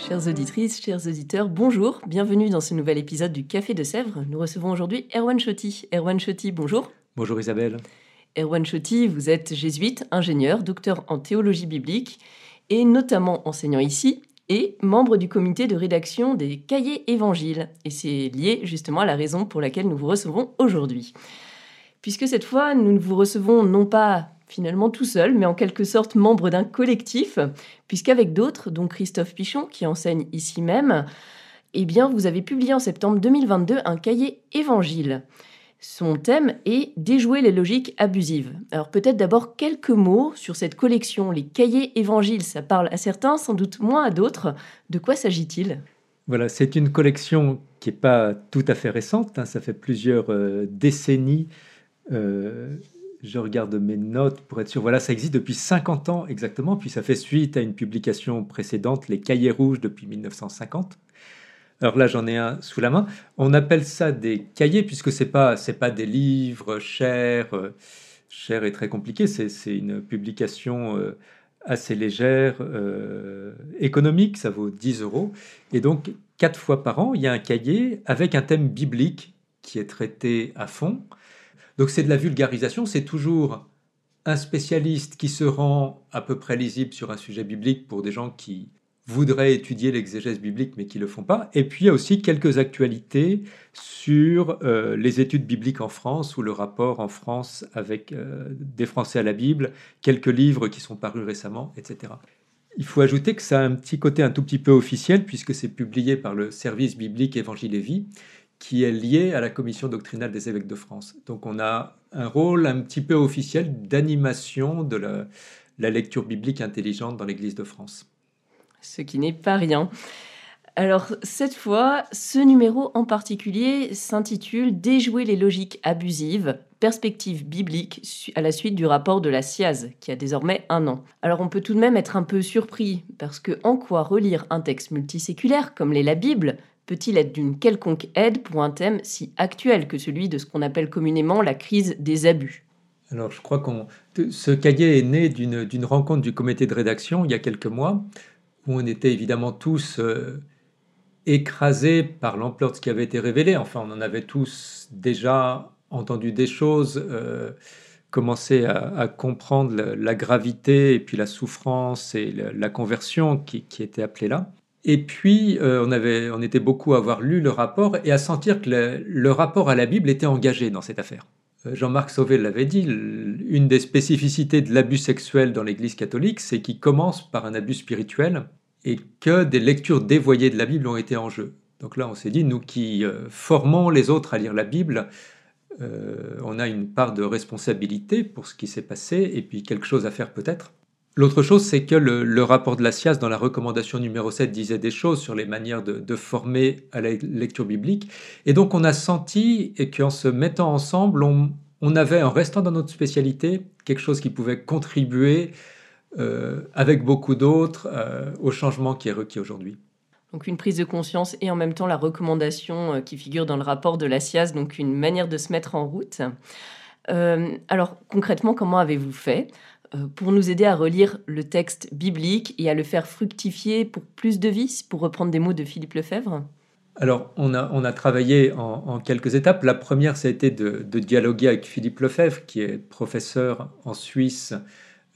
Chères auditrices, chers auditeurs, bonjour, bienvenue dans ce nouvel épisode du Café de Sèvres. Nous recevons aujourd'hui Erwan Chotti. Erwan Chotti, bonjour. Bonjour Isabelle. Erwan Chotti, vous êtes jésuite, ingénieur, docteur en théologie biblique et notamment enseignant ici et membre du comité de rédaction des cahiers évangiles. Et c'est lié justement à la raison pour laquelle nous vous recevons aujourd'hui. Puisque cette fois, nous vous recevons non pas finalement tout seul, mais en quelque sorte membre d'un collectif, puisqu'avec d'autres, dont Christophe Pichon, qui enseigne ici même, eh bien, vous avez publié en septembre 2022 un cahier évangile. Son thème est Déjouer les logiques abusives. Alors peut-être d'abord quelques mots sur cette collection. Les cahiers évangiles, ça parle à certains, sans doute moins à d'autres. De quoi s'agit-il? Voilà, c'est une collection qui n'est pas tout à fait récente, hein. ça fait plusieurs euh, décennies. Euh, je regarde mes notes pour être sûr. Voilà, ça existe depuis 50 ans exactement, puis ça fait suite à une publication précédente, les Cahiers rouges depuis 1950. Alors là, j'en ai un sous la main. On appelle ça des cahiers puisque c'est pas c'est pas des livres chers, euh, chers et très compliqués. C'est une publication euh, assez légère, euh, économique. Ça vaut 10 euros. Et donc quatre fois par an, il y a un cahier avec un thème biblique qui est traité à fond. Donc c'est de la vulgarisation, c'est toujours un spécialiste qui se rend à peu près lisible sur un sujet biblique pour des gens qui voudraient étudier l'exégèse biblique mais qui ne le font pas. Et puis il y a aussi quelques actualités sur euh, les études bibliques en France ou le rapport en France avec euh, des Français à la Bible, quelques livres qui sont parus récemment, etc. Il faut ajouter que ça a un petit côté un tout petit peu officiel puisque c'est publié par le service biblique Évangile et Vie qui est lié à la commission doctrinale des évêques de France. Donc on a un rôle un petit peu officiel d'animation de la, lecture biblique intelligente dans l'Église de France. Ce qui n'est pas rien. Alors cette fois, ce numéro en particulier s'intitule Déjouer les logiques abusives, perspective biblique à la suite du rapport de la SIAZ, qui a désormais un an. Alors on peut tout de même être un peu surpris, parce que en quoi relire un texte multiséculaire comme l'est la Bible peut-il être d'une quelconque aide pour un thème si actuel que celui de ce qu'on appelle communément la crise des abus? Alors je crois que ce cahier est né d'une rencontre du comité de rédaction il y a quelques mois, où on était évidemment tous euh, écrasés par l'ampleur de ce qui avait été révélé. Enfin, on en avait tous déjà entendu des choses. Euh, commencé à, comprendre la, gravité et puis la souffrance et la, conversion qui, qui était appelée là. Et puis, euh, on, avait, on était beaucoup à avoir lu le rapport et à sentir que le, rapport à la Bible était engagé dans cette affaire. Euh, Jean-Marc Sauvé l'avait dit, une des spécificités de l'abus sexuel dans l'Église catholique, c'est qu'il commence par un abus spirituel et que des lectures dévoyées de la Bible ont été en jeu. Donc là, on s'est dit, nous qui euh, formons les autres à lire la Bible, on a une part de responsabilité pour ce qui s'est passé et puis quelque chose à faire peut-être. L'autre chose, c'est que le, rapport de la SIAS dans la recommandation numéro 7 disait des choses sur les manières de, former à la lecture biblique. Et donc on a senti qu'en se mettant ensemble, on, avait, en restant dans notre spécialité, quelque chose qui pouvait contribuer euh, avec beaucoup d'autres euh, au changement qui est requis aujourd'hui. Donc une prise de conscience et en même temps la recommandation euh, qui figure dans le rapport de la SIAS, donc une manière de se mettre en route. alors concrètement, comment avez-vous fait? Pour nous aider à relire le texte biblique et à le faire fructifier pour plus de vie, pour reprendre des mots de Philippe Lefebvre? Alors, on a, on a travaillé en, quelques étapes. La première, ça a été de, dialoguer avec Philippe Lefebvre, qui est professeur en Suisse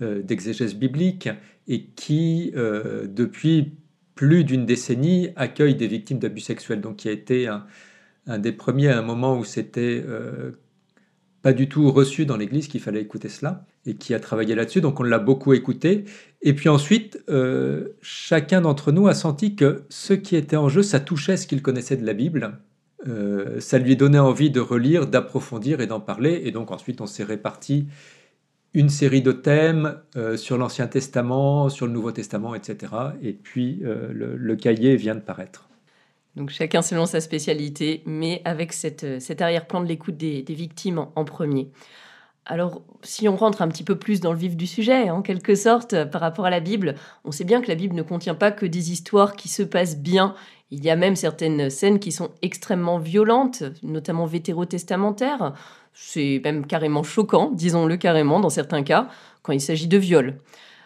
euh, d'exégèse biblique et qui, euh, depuis plus d'une décennie, accueille des victimes d'abus sexuels. Donc, qui a été un, des premiers à un moment où c'était pas du tout reçu dans l'Église qu'il fallait écouter cela et qui a travaillé là-dessus. Donc on l'a beaucoup écouté. Et puis ensuite, euh, chacun d'entre nous a senti que ce qui était en jeu, ça touchait ce qu'il connaissait de la Bible. Euh, ça lui donnait envie de relire, d'approfondir et d'en parler. Et donc ensuite, on s'est réparti une série de thèmes euh, sur l'Ancien Testament, sur le Nouveau Testament, etc. Et puis le, cahier vient de paraître. Donc chacun selon sa spécialité, mais avec cette, cet arrière-plan de l'écoute des, victimes en, premier. Alors, si on rentre un petit peu plus dans le vif du sujet, en quelque sorte, par rapport à la Bible, on sait bien que la Bible ne contient pas que des histoires qui se passent bien. Il y a même certaines scènes qui sont extrêmement violentes, notamment vétérotestamentaires. C'est même carrément choquant, disons-le carrément, dans certains cas, quand il s'agit de viol.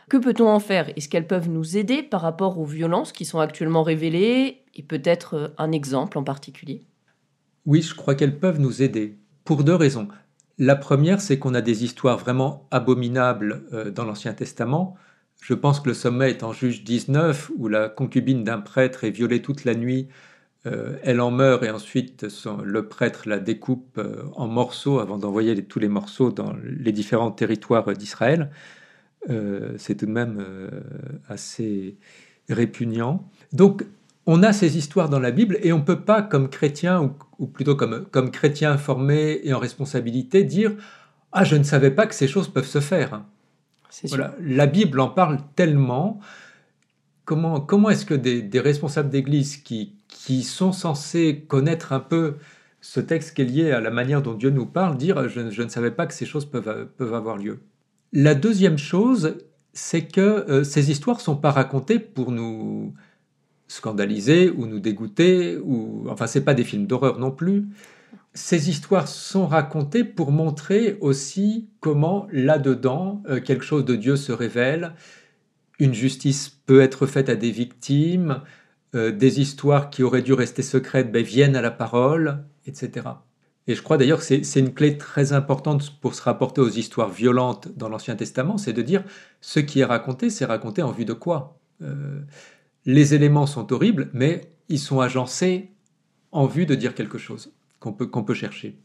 Que peut-on en faire? Est-ce qu'elles peuvent nous aider par rapport aux violences qui sont actuellement révélées? Et peut-être euh, un exemple en particulier? Oui, je crois qu'elles peuvent nous aider. Pour deux raisons. La première, c'est qu'on a des histoires vraiment abominables euh, dans l'Ancien Testament. Je pense que le sommet est en Juge 19, où la concubine d'un prêtre est violée toute la nuit euh, elle en meurt et ensuite le prêtre la découpe en morceaux avant d'envoyer tous les morceaux dans les différents territoires d'Israël. C'est tout de même assez répugnant. Donc, on a ces histoires dans la Bible et on ne peut pas, comme chrétien, ou, plutôt comme, comme chrétien informé et en responsabilité, dire Ah, je ne savais pas que ces choses peuvent se faire. Voilà. La Bible en parle tellement. Comment, comment est-ce que des, des responsables d'église qui, qui sont censés connaître un peu ce texte qui est lié à la manière dont Dieu nous parle, dire je, ne savais pas que ces choses peuvent, peuvent avoir lieu. La deuxième chose, c'est que euh, ces histoires sont pas racontées pour nous scandaliser ou nous dégoûter, ou enfin c'est pas des films d'horreur non plus. Ces histoires sont racontées pour montrer aussi comment là-dedans euh, quelque chose de Dieu se révèle, une justice peut être faite à des victimes, euh, des histoires qui auraient dû rester secrètes ben, viennent à la parole, etc. Et je crois d'ailleurs que c'est une clé très importante pour se rapporter aux histoires violentes dans l'Ancien Testament, c'est de dire ce qui est raconté, c'est raconté en vue de quoi? Euh, Les éléments sont horribles, mais ils sont agencés en vue de dire quelque chose qu'on peut, qu'on peut chercher.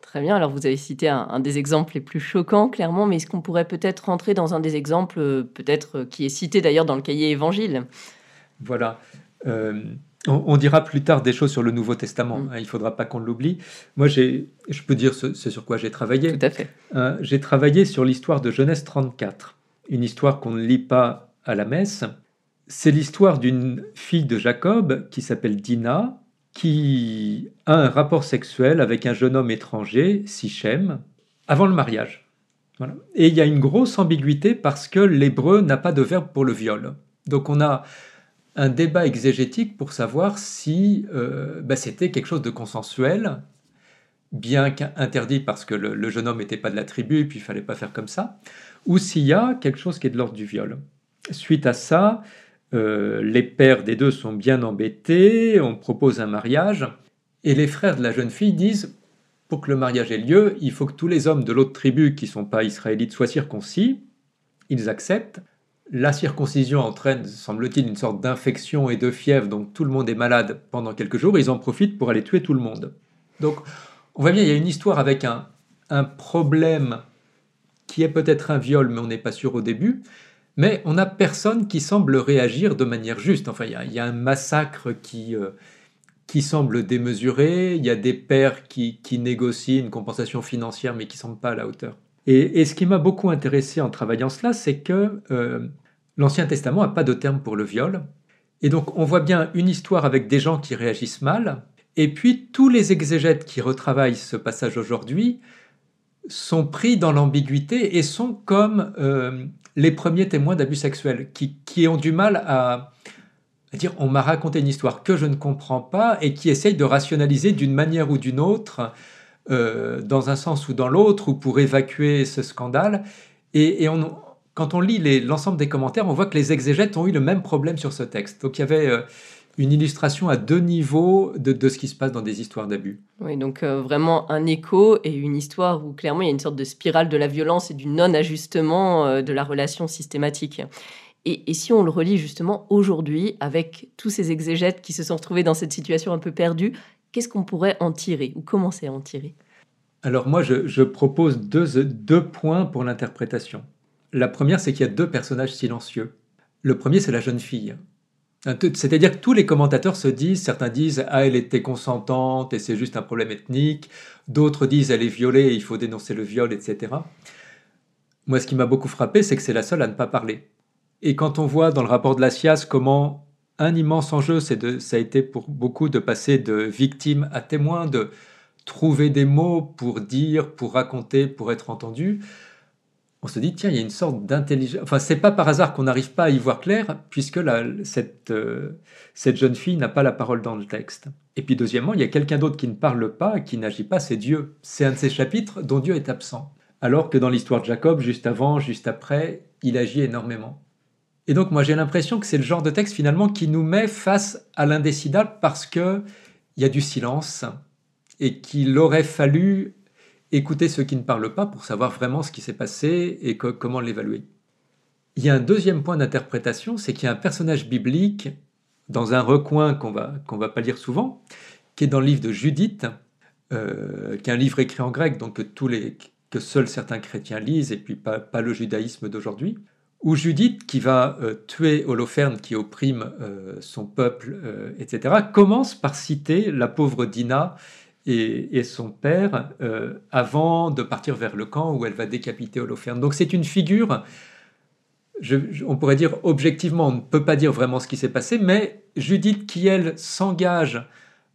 Très bien, alors vous avez cité un, des exemples les plus choquants, clairement, mais est-ce qu'on pourrait peut-être rentrer dans un des exemples, euh, peut-être qui est cité d'ailleurs dans le cahier évangile? Voilà. Euh, on, dira plus tard des choses sur le Nouveau Testament. Mm. Hein, il ne faudra pas qu'on l'oublie. Moi, je peux dire ce, sur quoi j'ai travaillé. Tout à fait. Euh, j'ai travaillé sur l'histoire de Genèse 34, une histoire qu'on ne lit pas à la messe. C'est l'histoire d'une fille de Jacob qui s'appelle Dina, qui a un rapport sexuel avec un jeune homme étranger, Sichem, avant le mariage. Et il y a une grosse ambiguïté parce que l'hébreu n'a pas de verbe pour le viol. Donc on a un débat exégétique pour savoir si euh, bah, c'était quelque chose de consensuel, bien qu'interdit parce que le, jeune homme n'était pas de la tribu, puis il fallait pas faire comme ça, ou s'il y a quelque chose qui est de l'ordre du viol. Suite à ça, euh, les pères des deux sont bien embêtés, on propose un mariage, et les frères de la jeune fille disent, pour que le mariage ait lieu, il faut que tous les hommes de l'autre tribu qui ne sont pas israélites soient circoncis, ils acceptent, la circoncision entraîne, semble-t-il, une sorte d'infection et de fièvre, donc tout le monde est malade pendant quelques jours, ils en profitent pour aller tuer tout le monde. Donc on voit bien, il y a une histoire avec un, problème qui est peut-être un viol, mais on n'est pas sûr au début, mais on n'a personne qui semble réagir de manière juste. Enfin, il y a, un massacre qui, euh, qui semble démesuré, il y a des pères qui, négocient une compensation financière, mais qui ne semblent pas à la hauteur. Et, ce qui m'a beaucoup intéressé en travaillant cela, c'est que euh, l'Ancien Testament n'a pas de terme pour le viol. Et donc on voit bien une histoire avec des gens qui réagissent mal, et puis tous les exégètes qui retravaillent ce passage aujourd'hui sont pris dans l'ambiguïté et sont comme euh, les premiers témoins d'abus sexuels, qui, qui, ont du mal à, dire on m'a raconté une histoire que je ne comprends pas et qui essayent de rationaliser d'une manière ou d'une autre euh, dans un sens ou dans l'autre, ou pour évacuer ce scandale. Et, quand on lit l'ensemble des commentaires, on voit que les exégètes ont eu le même problème sur ce texte. Donc il y avait euh, une illustration à deux niveaux de, ce qui se passe dans des histoires d'abus. Oui, donc euh, vraiment un écho et une histoire où clairement il y a une sorte de spirale de la violence et du non-ajustement de la relation systématique. Et, et, si on le relit justement aujourd'hui avec tous ces exégètes qui se sont retrouvés dans cette situation un peu perdue, qu'est-ce qu'on pourrait en tirer ou commencer à en tirer? Alors moi, je, propose deux, deux points pour l'interprétation. La première, c'est qu'il y a deux personnages silencieux. Le premier, c'est la jeune fille. C'est-à-dire que tous les commentateurs se disent, certains disent ah elle était consentante et c'est juste un problème ethnique, d'autres disent elle est violée, il faut dénoncer le viol, etc. Moi, ce qui m'a beaucoup frappé, c'est que c'est la seule à ne pas parler. Et quand on voit dans le rapport de la SIAS comment un immense enjeu, c'est de, ça a été pour beaucoup de passer de victime à témoin, de trouver des mots pour dire, pour raconter, pour être entendu, on se dit, tiens, il y a une sorte d'intelligence. Enfin, c'est pas par hasard qu'on n'arrive pas à y voir clair, puisque cette, euh, cette jeune fille n'a pas la parole dans le texte. Et puis, deuxièmement, il y a quelqu'un d'autre qui ne parle pas, qui n'agit pas, c'est Dieu. C'est un de ces chapitres dont Dieu est absent. Alors que dans l'histoire de Jacob, juste avant, juste après, il agit énormément. Et donc, moi, j'ai l'impression que c'est le genre de texte, finalement, qui nous met face à l'indécidable parce qu'il y a du silence et qu'il aurait fallu écouter ceux qui ne parlent pas pour savoir vraiment ce qui s'est passé et comment l'évaluer. Il y a un deuxième point d'interprétation, c'est qu'il y a un personnage biblique dans un recoin qu'on va, va pas lire souvent, qui est dans le livre de Judith, euh, qui est un livre écrit en grec, donc que, seuls certains chrétiens lisent, et puis pas, pas le judaïsme d'aujourd'hui, où Judith, qui va euh, tuer Holoferne, qui opprime euh, son peuple, etc., commence par citer la pauvre Dina et, son père euh, avant de partir vers le camp où elle va décapiter Holoferne. Donc c'est une figure, on pourrait dire objectivement, on ne peut pas dire vraiment ce qui s'est passé, mais Judith qui, elle, s'engage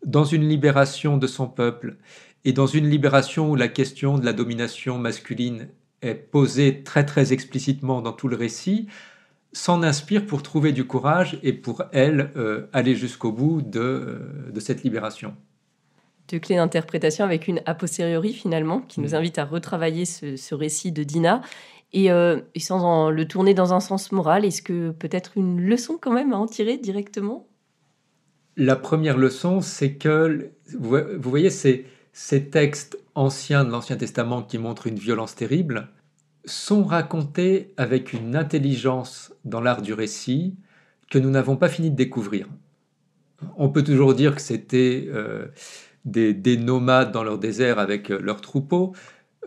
dans une libération de son peuple et dans une libération où la question de la domination masculine est posée très très explicitement dans tout le récit, s'en inspire pour trouver du courage et pour elle euh, aller jusqu'au bout de, euh, de cette libération de clés d'interprétation avec une a posteriori finalement, qui nous mm. invite à retravailler ce, récit de Dina. Euh, et, sans le tourner dans un sens moral, est-ce que peut-être une leçon quand même à en tirer directement? La première leçon, c'est que, vous, voyez, ces, ces textes anciens de l'Ancien Testament qui montrent une violence terrible sont racontés avec une intelligence dans l'art du récit que nous n'avons pas fini de découvrir. On peut toujours dire que c'était... Euh, des, nomades dans leur désert avec euh, leurs troupeaux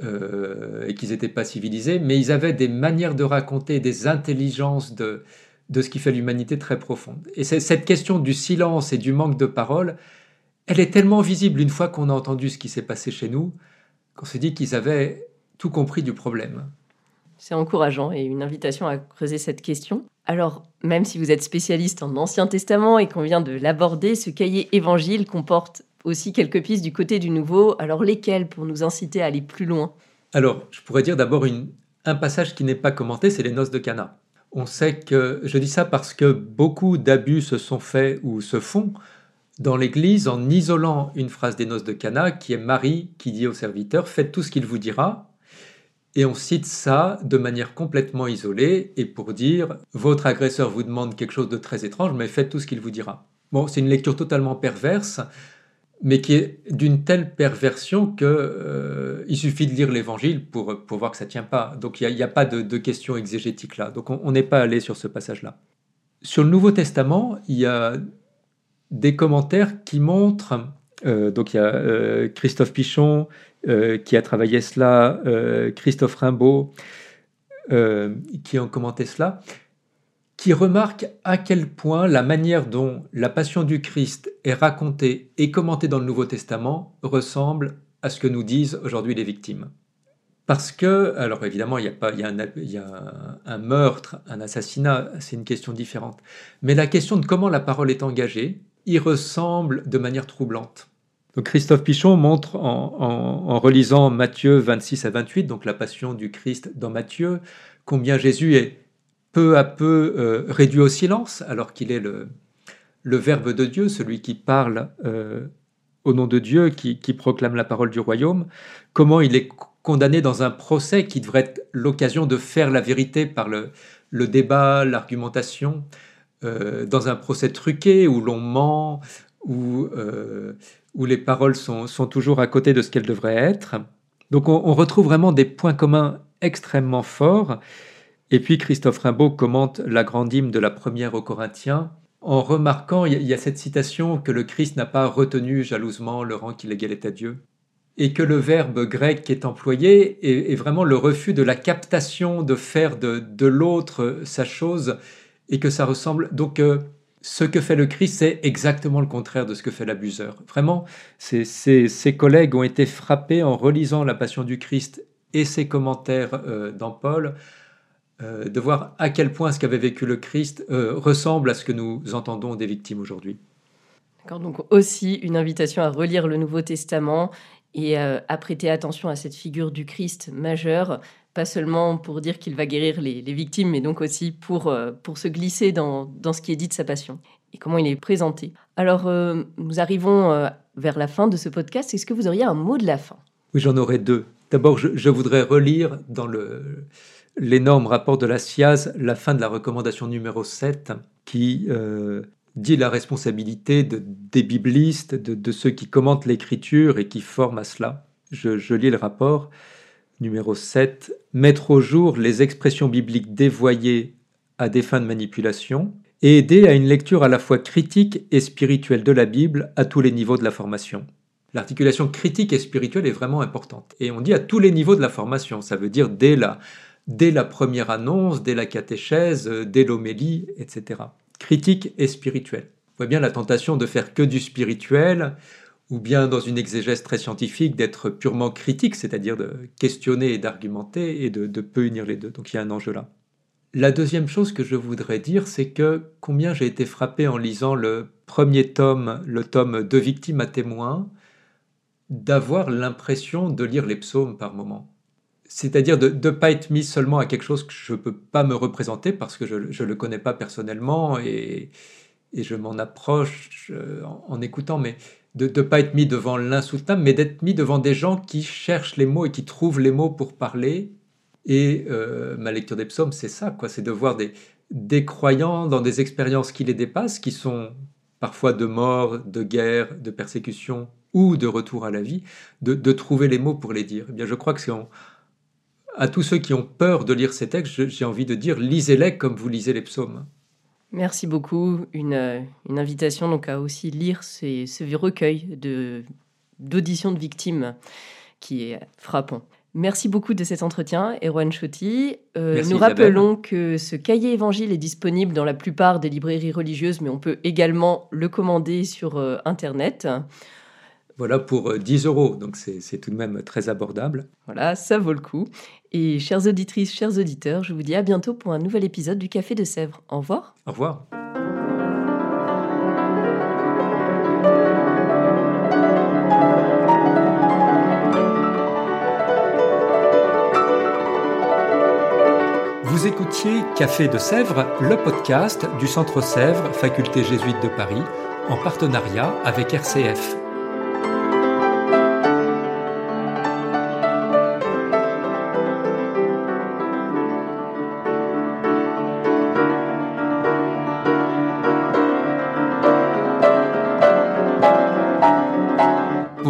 euh, et qu'ils n'étaient pas civilisés, mais ils avaient des manières de raconter, des intelligences de, de ce qui fait l'humanité très profonde. Et cette question du silence et du manque de parole, elle est tellement visible une fois qu'on a entendu ce qui s'est passé chez nous, qu'on se dit qu'ils avaient tout compris du problème. C'est encourageant et une invitation à creuser cette question. Alors, même si vous êtes spécialiste en Ancien Testament et qu'on vient de l'aborder, ce cahier évangile comporte aussi quelques pistes du côté du nouveau. Alors lesquelles pour nous inciter à aller plus loin? Alors, je pourrais dire d'abord un passage qui n'est pas commenté, c'est les noces de Cana. On sait que, je dis ça parce que beaucoup d'abus se sont faits ou se font dans l'Église en isolant une phrase des noces de Cana qui est Marie qui dit au serviteur Faites tout ce qu'il vous dira. Et on cite ça de manière complètement isolée et pour dire Votre agresseur vous demande quelque chose de très étrange, mais faites tout ce qu'il vous dira. Bon, c'est une lecture totalement perverse mais qui est d'une telle perversion qu'il euh, suffit de lire l'Évangile pour, pour voir que ça tient pas. Donc il n'y a, pas de, de, question exégétique là. Donc on n'est pas allé sur ce passage-là. Sur le Nouveau Testament, il y a des commentaires qui montrent, euh, donc il y a euh, Christophe Pichon qui a travaillé cela, Christophe Rimbaud qui ont commenté cela, qui remarque à quel point la manière dont la passion du Christ est racontée et commentée dans le Nouveau Testament ressemble à ce que nous disent aujourd'hui les victimes. Parce que, alors évidemment, il y a, pas, il y a, un, meurtre, un assassinat, c'est une question différente. Mais la question de comment la parole est engagée y ressemble de manière troublante. Donc Christophe Pichon montre en relisant Matthieu 26 à 28, donc la passion du Christ dans Matthieu, combien Jésus est peu à peu euh, réduit au silence, alors qu'il est le, Verbe de Dieu, celui qui parle euh, au nom de Dieu, qui, proclame la parole du royaume, comment il est condamné dans un procès qui devrait être l'occasion de faire la vérité par le, débat, l'argumentation, euh, dans un procès truqué où l'on ment, où, où les paroles sont, toujours à côté de ce qu'elles devraient être. Donc on retrouve vraiment des points communs extrêmement forts et puis Christophe Rimbaud commente la grande hymne de la première aux Corinthiens en remarquant, il y a cette citation, que le Christ n'a pas retenu jalousement le rang qu'il égalait à Dieu, et que le verbe grec qui est employé est, vraiment le refus de la captation, de faire de, l'autre sa chose, et que ça ressemble. Donc, euh, ce que fait le Christ, c'est exactement le contraire de ce que fait l'abuseur. Vraiment, ses collègues ont été frappés en relisant la Passion du Christ et ses commentaires dans Paul, de voir à quel point ce qu'avait vécu le Christ ressemble à ce que nous entendons des victimes aujourd'hui. Donc aussi une invitation à relire le Nouveau Testament et à prêter attention à cette figure du Christ majeur, pas seulement pour dire qu'il va guérir les, victimes, mais donc aussi pour, pour se glisser dans, dans, ce qui est dit de sa passion et comment il est présenté. Alors, nous arrivons vers la fin de ce podcast. Est-ce que vous auriez un mot de la fin? Oui, j'en aurais deux. D'abord, je, voudrais relire dans l'énorme rapport de la SIAZ la fin de la recommandation numéro 7 qui euh, dit la responsabilité de, des biblistes, de, ceux qui commentent l'écriture et qui forment à cela. Je, je lis le rapport numéro 7. Mettre au jour les expressions bibliques dévoyées à des fins de manipulation et aider à une lecture à la fois critique et spirituelle de la Bible à tous les niveaux de la formation. L'articulation critique et spirituelle est vraiment importante. Et on dit à tous les niveaux de la formation, ça veut dire dès la, dès la première annonce, dès la catéchèse, dès l'homélie, etc. Critique et spirituelle. On voit bien la tentation de faire que du spirituel, ou bien dans une exégèse très scientifique d'être purement critique, c'est-à-dire de questionner et d'argumenter, et de, de peu unir les deux. Donc il y a un enjeu là. La deuxième chose que je voudrais dire, c'est que combien j'ai été frappé en lisant le premier tome, le tome de victimes à témoins, d'avoir l'impression de lire les psaumes par moment. C'est-à-dire de ne pas être mis seulement à quelque chose que je ne peux pas me représenter parce que je ne le connais pas personnellement et, je m'en approche euh, en, écoutant, mais de ne pas être mis devant l'insoutenable, mais d'être mis devant des gens qui cherchent les mots et qui trouvent les mots pour parler et euh, ma lecture des psaumes, c'est ça, quoi. C'est de voir des, des croyants dans des expériences qui les dépassent, qui sont parfois de mort, de guerre, de persécution ou de retour à la vie, de, de trouver les mots pour les dire. Eh bien, je crois que c'est à tous ceux qui ont peur de lire ces textes, j'ai envie de dire lisez-les comme vous lisez les psaumes. Merci beaucoup. Une, une invitation donc à aussi lire ces, ce recueil de d'auditions de victimes qui est frappant. Merci beaucoup de cet entretien, Erwan Chotti. Euh, nous rappelons que ce cahier évangile est disponible dans la plupart des librairies religieuses, mais on peut également le commander sur euh, Internet. Voilà, pour 10 euh, euros, donc c'est tout de même très abordable. Voilà, ça vaut le coup. Et chères auditrices, chers auditeurs, je vous dis à bientôt pour un nouvel épisode du Café de Sèvres. Au revoir. Au revoir. Vous écoutiez Café de Sèvres, le podcast du Centre Sèvres, faculté jésuite de Paris, en partenariat avec RCF.